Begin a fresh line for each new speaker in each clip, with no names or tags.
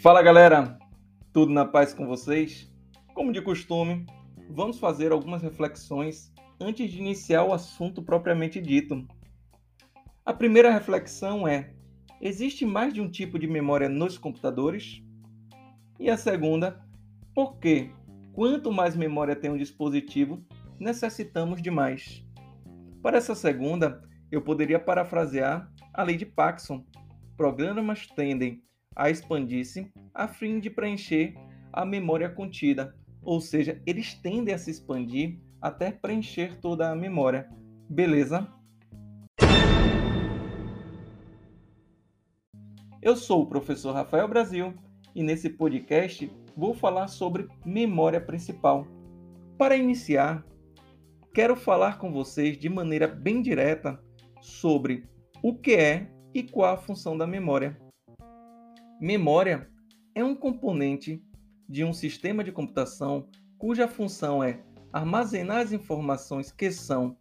Fala galera, tudo na paz com vocês? Como de costume, vamos fazer algumas reflexões antes de iniciar o assunto propriamente dito. A primeira reflexão é: existe mais de um tipo de memória nos computadores? E a segunda, por que, quanto mais memória tem um dispositivo, necessitamos de mais? Para essa segunda, eu poderia parafrasear a lei de Paxson: programas tendem a expandir-se a fim de preencher a memória contida, ou seja, eles tendem a se expandir até preencher toda a memória. Beleza? Eu sou o professor Rafael Brasil e nesse podcast vou falar sobre memória principal. Para iniciar, quero falar com vocês de maneira bem direta sobre o que é e qual a função da memória. Memória é um componente de um sistema de computação cuja função é armazenar as informações que são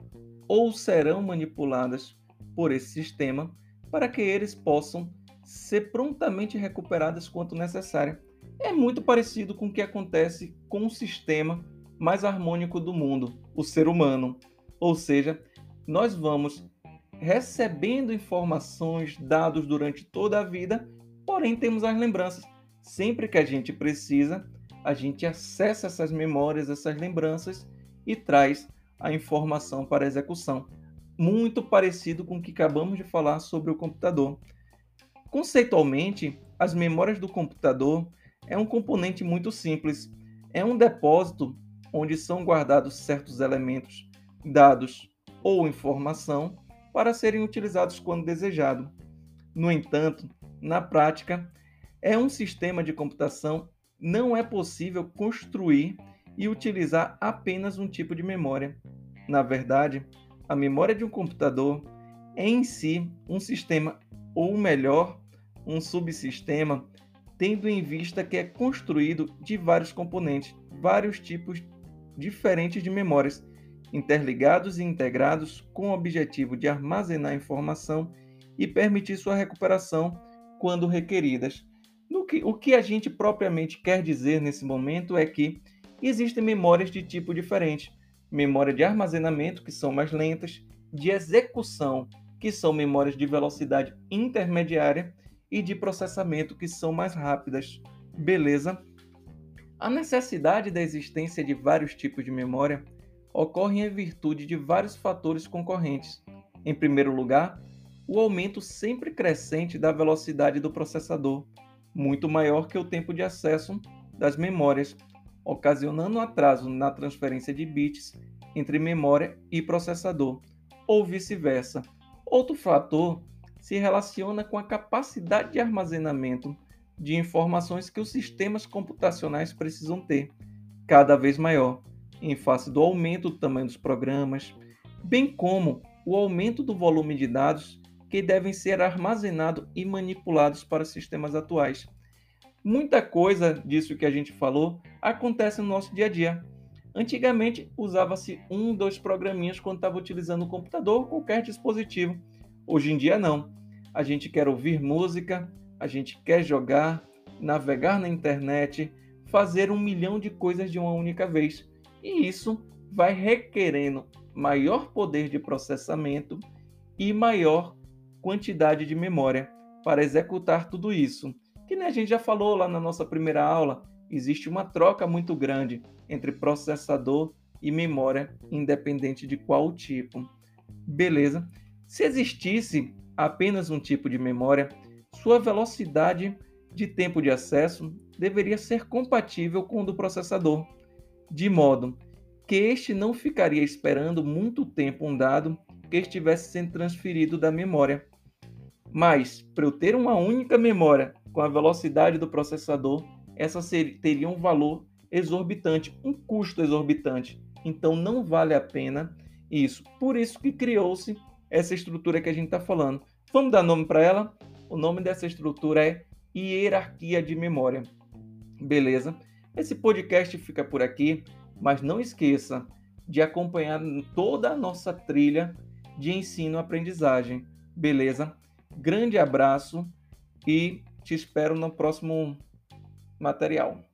ou serão manipuladas por esse sistema para que eles possam ser prontamente recuperadas quanto necessário. É muito parecido com o que acontece com o sistema mais harmônico do mundo, o ser humano. Ou seja, nós vamos recebendo informações, dados durante toda a vida Porém, temos as lembranças. Sempre que a gente precisa, a gente acessa essas memórias, essas lembranças e traz a informação para a execução. Muito parecido com o que acabamos de falar sobre o computador. Conceitualmente, as memórias do computador é um componente muito simples. É um depósito onde são guardados certos elementos, dados ou informação para serem utilizados quando desejado. No entanto, na prática, é um sistema de computação, não é possível construir e utilizar apenas um tipo de memória. Na verdade, a memória de um computador é em si um sistema, ou melhor, um subsistema, tendo em vista que é construído de vários componentes, vários tipos diferentes de memórias, interligados e integrados com o objetivo de armazenar informação e permitir sua recuperação quando requeridas. Que, o que a gente propriamente quer dizer nesse momento é que existem memórias de tipo diferente. Memória de armazenamento, que são mais lentas, de execução, que são memórias de velocidade intermediária, e de processamento, que são mais rápidas. Beleza? A necessidade da existência de vários tipos de memória ocorre em virtude de vários fatores concorrentes. Em primeiro lugar, o aumento sempre crescente da velocidade do processador, muito maior que o tempo de acesso das memórias, ocasionando atraso na transferência de bits entre memória e processador, ou vice-versa. Outro fator se relaciona com a capacidade de armazenamento de informações que os sistemas computacionais precisam ter, cada vez maior, em face do aumento do tamanho dos programas, bem como o aumento do volume de dados que devem ser armazenados e manipulados para sistemas atuais. Muita coisa disso que a gente falou acontece no nosso dia a dia. Antigamente usava-se um, dois programinhas quando estava utilizando o computador ou qualquer dispositivo. Hoje em dia não. A gente quer ouvir música, a gente quer jogar, navegar na internet, fazer um milhão de coisas de uma única vez. E isso vai requerendo maior poder de processamento e maior quantidade de memória para executar tudo isso. Que nem a gente já falou lá na nossa primeira aula, existe uma troca muito grande entre processador e memória, independente de qual tipo. Beleza? Se existisse apenas um tipo de memória, sua velocidade de tempo de acesso deveria ser compatível com o do processador, de modo que este não ficaria esperando muito tempo um dado que estivesse sendo transferido da memória mas, para eu ter uma única memória com a velocidade do processador, essa seria, teria um valor exorbitante, um custo exorbitante. Então, não vale a pena isso. Por isso que criou-se essa estrutura que a gente está falando. Vamos dar nome para ela? O nome dessa estrutura é hierarquia de memória. Beleza? Esse podcast fica por aqui, mas não esqueça de acompanhar toda a nossa trilha de ensino-aprendizagem Beleza? Grande abraço e te espero no próximo material.